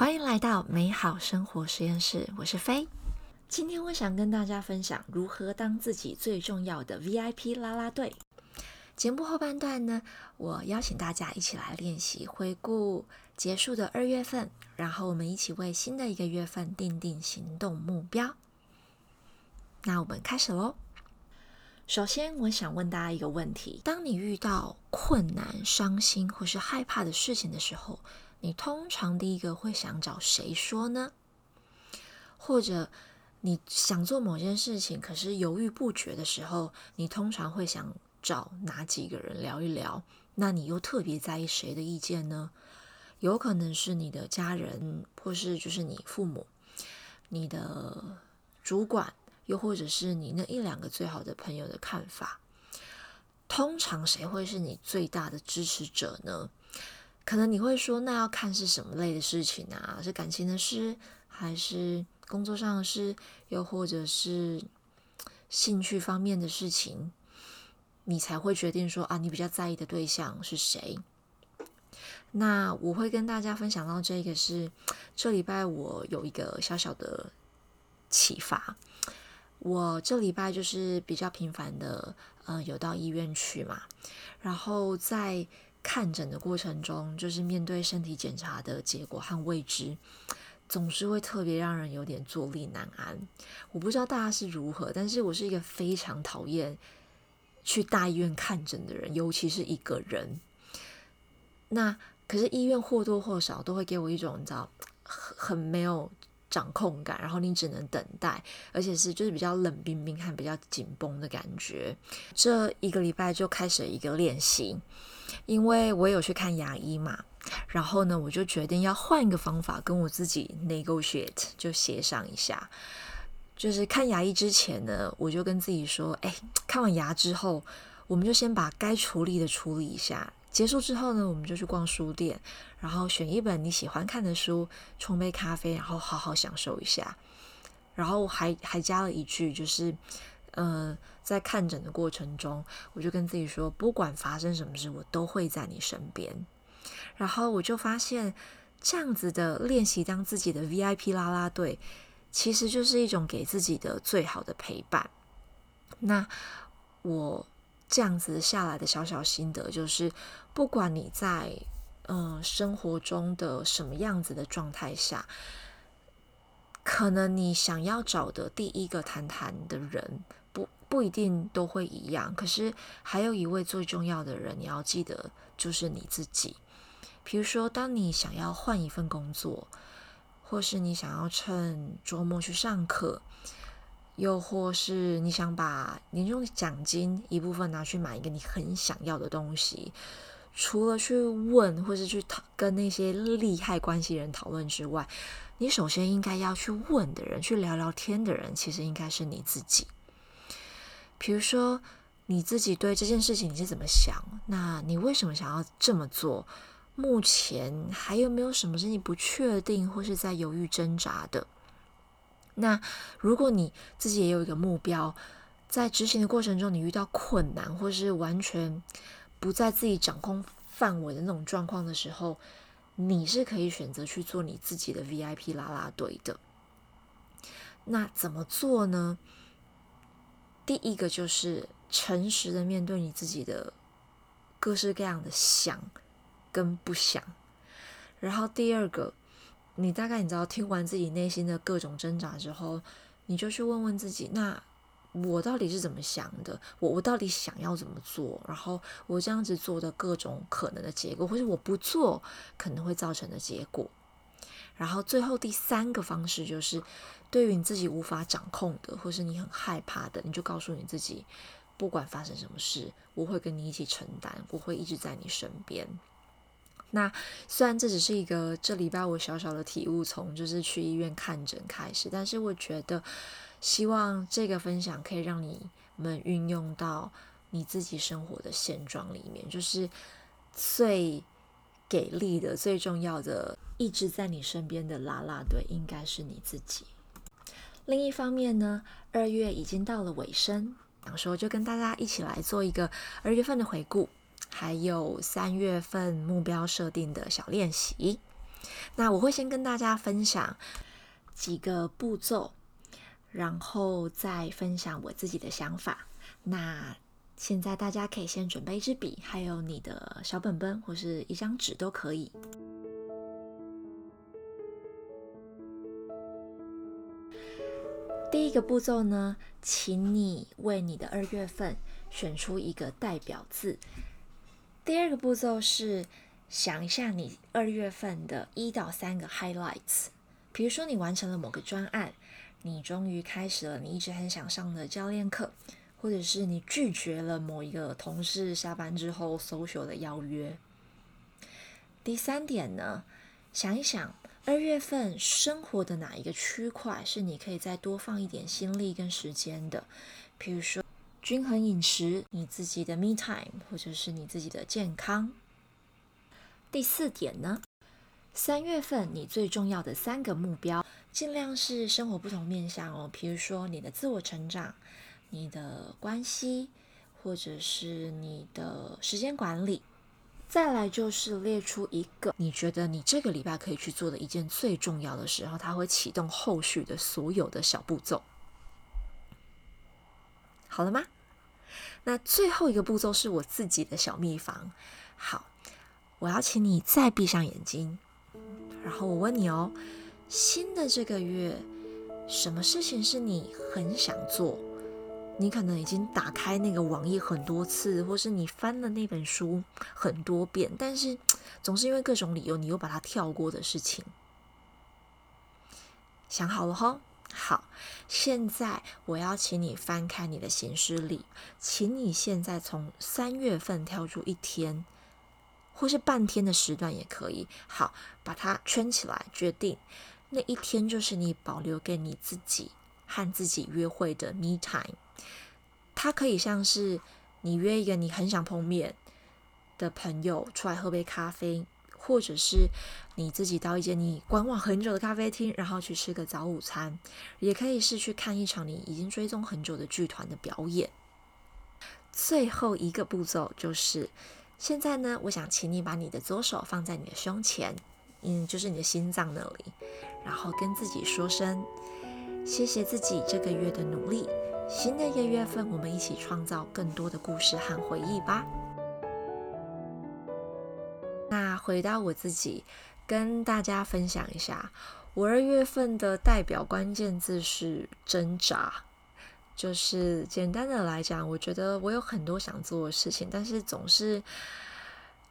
欢迎来到美好生活实验室，我是飞。今天我想跟大家分享如何当自己最重要的 VIP 啦啦队。节目后半段呢，我邀请大家一起来练习回顾结束的二月份，然后我们一起为新的一个月份定定行动目标。那我们开始喽。首先，我想问大家一个问题：当你遇到困难、伤心或是害怕的事情的时候，你通常第一个会想找谁说呢？或者你想做某件事情，可是犹豫不决的时候，你通常会想找哪几个人聊一聊？那你又特别在意谁的意见呢？有可能是你的家人，或是就是你父母、你的主管。又或者是你那一两个最好的朋友的看法，通常谁会是你最大的支持者呢？可能你会说，那要看是什么类的事情啊？是感情的事，还是工作上的事，又或者是兴趣方面的事情，你才会决定说啊，你比较在意的对象是谁？那我会跟大家分享到这个是这礼拜我有一个小小的启发。我这礼拜就是比较频繁的，呃，有到医院去嘛。然后在看诊的过程中，就是面对身体检查的结果和未知，总是会特别让人有点坐立难安。我不知道大家是如何，但是我是一个非常讨厌去大医院看诊的人，尤其是一个人。那可是医院或多或少都会给我一种你知道很没有。掌控感，然后你只能等待，而且是就是比较冷冰冰和比较紧绷的感觉。这一个礼拜就开始一个练习，因为我有去看牙医嘛，然后呢，我就决定要换一个方法跟我自己 negotiate，就协商一下。就是看牙医之前呢，我就跟自己说，哎，看完牙之后，我们就先把该处理的处理一下。结束之后呢，我们就去逛书店，然后选一本你喜欢看的书，冲杯咖啡，然后好好享受一下。然后还还加了一句，就是，呃，在看诊的过程中，我就跟自己说，不管发生什么事，我都会在你身边。然后我就发现，这样子的练习，当自己的 VIP 啦啦队，其实就是一种给自己的最好的陪伴。那我。这样子下来的小小心得就是，不管你在嗯生活中的什么样子的状态下，可能你想要找的第一个谈谈的人，不不一定都会一样。可是还有一位最重要的人，你要记得就是你自己。比如说，当你想要换一份工作，或是你想要趁周末去上课。又或是你想把年终奖金一部分拿去买一个你很想要的东西，除了去问或是去讨跟那些利害关系人讨论之外，你首先应该要去问的人，去聊聊天的人，其实应该是你自己。比如说你自己对这件事情你是怎么想？那你为什么想要这么做？目前还有没有什么是你不确定或是在犹豫挣扎的？那如果你自己也有一个目标，在执行的过程中，你遇到困难或是完全不在自己掌控范围的那种状况的时候，你是可以选择去做你自己的 VIP 啦啦队的。那怎么做呢？第一个就是诚实的面对你自己的各式各样的想跟不想，然后第二个。你大概你知道，听完自己内心的各种挣扎之后，你就去问问自己：那我到底是怎么想的？我我到底想要怎么做？然后我这样子做的各种可能的结果，或者我不做可能会造成的结果。然后最后第三个方式就是，对于你自己无法掌控的，或是你很害怕的，你就告诉你自己：不管发生什么事，我会跟你一起承担，我会一直在你身边。那虽然这只是一个这礼拜我小小的体悟，从就是去医院看诊开始，但是我觉得希望这个分享可以让你们运用到你自己生活的现状里面，就是最给力的、最重要的，一直在你身边的啦啦队，应该是你自己。另一方面呢，二月已经到了尾声，到时候就跟大家一起来做一个二月份的回顾。还有三月份目标设定的小练习，那我会先跟大家分享几个步骤，然后再分享我自己的想法。那现在大家可以先准备一支笔，还有你的小本本或是一张纸都可以。第一个步骤呢，请你为你的二月份选出一个代表字。第二个步骤是想一下你二月份的一到三个 highlights。比如说你完成了某个专案，你终于开始了你一直很想上的教练课，或者是你拒绝了某一个同事下班之后 social 的邀约。第三点呢，想一想。二月份生活的哪一个区块是你可以再多放一点心力跟时间的？比如说均衡饮食、你自己的 me time，或者是你自己的健康。第四点呢，三月份你最重要的三个目标，尽量是生活不同面向哦。比如说你的自我成长、你的关系，或者是你的时间管理。再来就是列出一个你觉得你这个礼拜可以去做的一件最重要的时候，它会启动后续的所有的小步骤。好了吗？那最后一个步骤是我自己的小秘方。好，我要请你再闭上眼睛，然后我问你哦，新的这个月，什么事情是你很想做？你可能已经打开那个网页很多次，或是你翻了那本书很多遍，但是总是因为各种理由，你又把它跳过的事情。想好了哈，好，现在我要请你翻开你的行事历，请你现在从三月份挑出一天，或是半天的时段也可以，好，把它圈起来，决定那一天就是你保留给你自己和自己约会的 me time。它可以像是你约一个你很想碰面的朋友出来喝杯咖啡，或者是你自己到一间你观望很久的咖啡厅，然后去吃个早午餐，也可以是去看一场你已经追踪很久的剧团的表演。最后一个步骤就是，现在呢，我想请你把你的左手放在你的胸前，嗯，就是你的心脏那里，然后跟自己说声谢谢自己这个月的努力。新的一个月份，我们一起创造更多的故事和回忆吧。回到我自己，跟大家分享一下，我二月份的代表关键字是挣扎。就是简单的来讲，我觉得我有很多想做的事情，但是总是。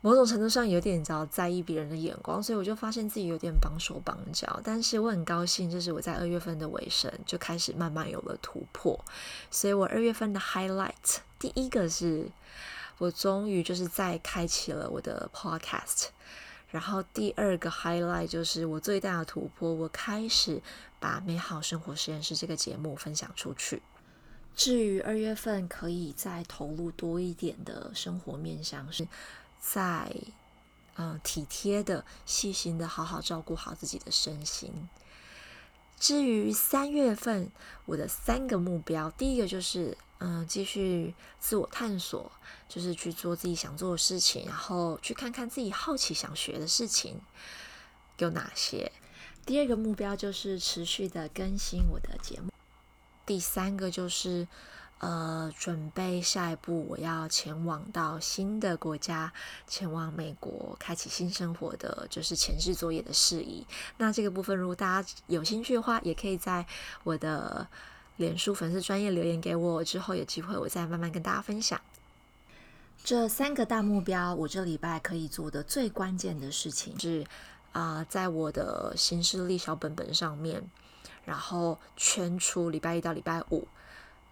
某种程度上有点，着，在意别人的眼光，所以我就发现自己有点绑手绑脚。但是我很高兴，就是我在二月份的尾声就开始慢慢有了突破。所以我二月份的 highlight 第一个是我终于就是再开启了我的 podcast，然后第二个 highlight 就是我最大的突破，我开始把美好生活实验室这个节目分享出去。至于二月份可以再投入多一点的生活面向是。在，嗯，体贴的、细心的，好好照顾好自己的身心。至于三月份我的三个目标，第一个就是，嗯，继续自我探索，就是去做自己想做的事情，然后去看看自己好奇想学的事情有哪些。第二个目标就是持续的更新我的节目。第三个就是。呃，准备下一步，我要前往到新的国家，前往美国，开启新生活的就是前置作业的事宜。那这个部分，如果大家有兴趣的话，也可以在我的脸书粉丝专业留言给我，之后有机会我再慢慢跟大家分享。这三个大目标，我这礼拜可以做的最关键的事情是啊，在我的行事历小本本上面，然后圈出礼拜一到礼拜五。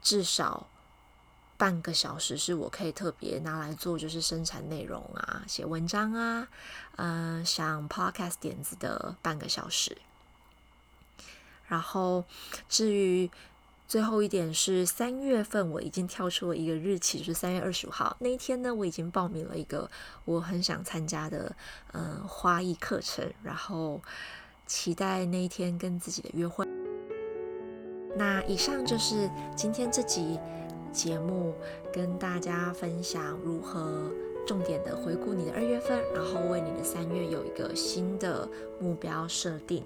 至少半个小时是我可以特别拿来做，就是生产内容啊、写文章啊，嗯，想 podcast 点子的半个小时。然后至于最后一点是三月份，我已经跳出了一个日期，就是三月二十五号那一天呢，我已经报名了一个我很想参加的嗯花艺课程，然后期待那一天跟自己的约会。那以上就是今天这集节目跟大家分享如何重点的回顾你的二月份，然后为你的三月有一个新的目标设定，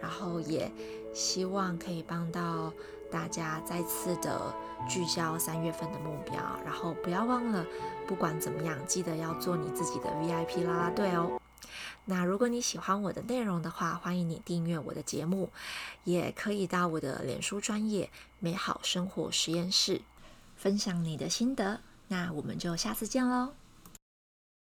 然后也希望可以帮到大家再次的聚焦三月份的目标，然后不要忘了，不管怎么样，记得要做你自己的 VIP 啦啦队哦。那如果你喜欢我的内容的话，欢迎你订阅我的节目，也可以到我的脸书专业美好生活实验室分享你的心得。那我们就下次见喽。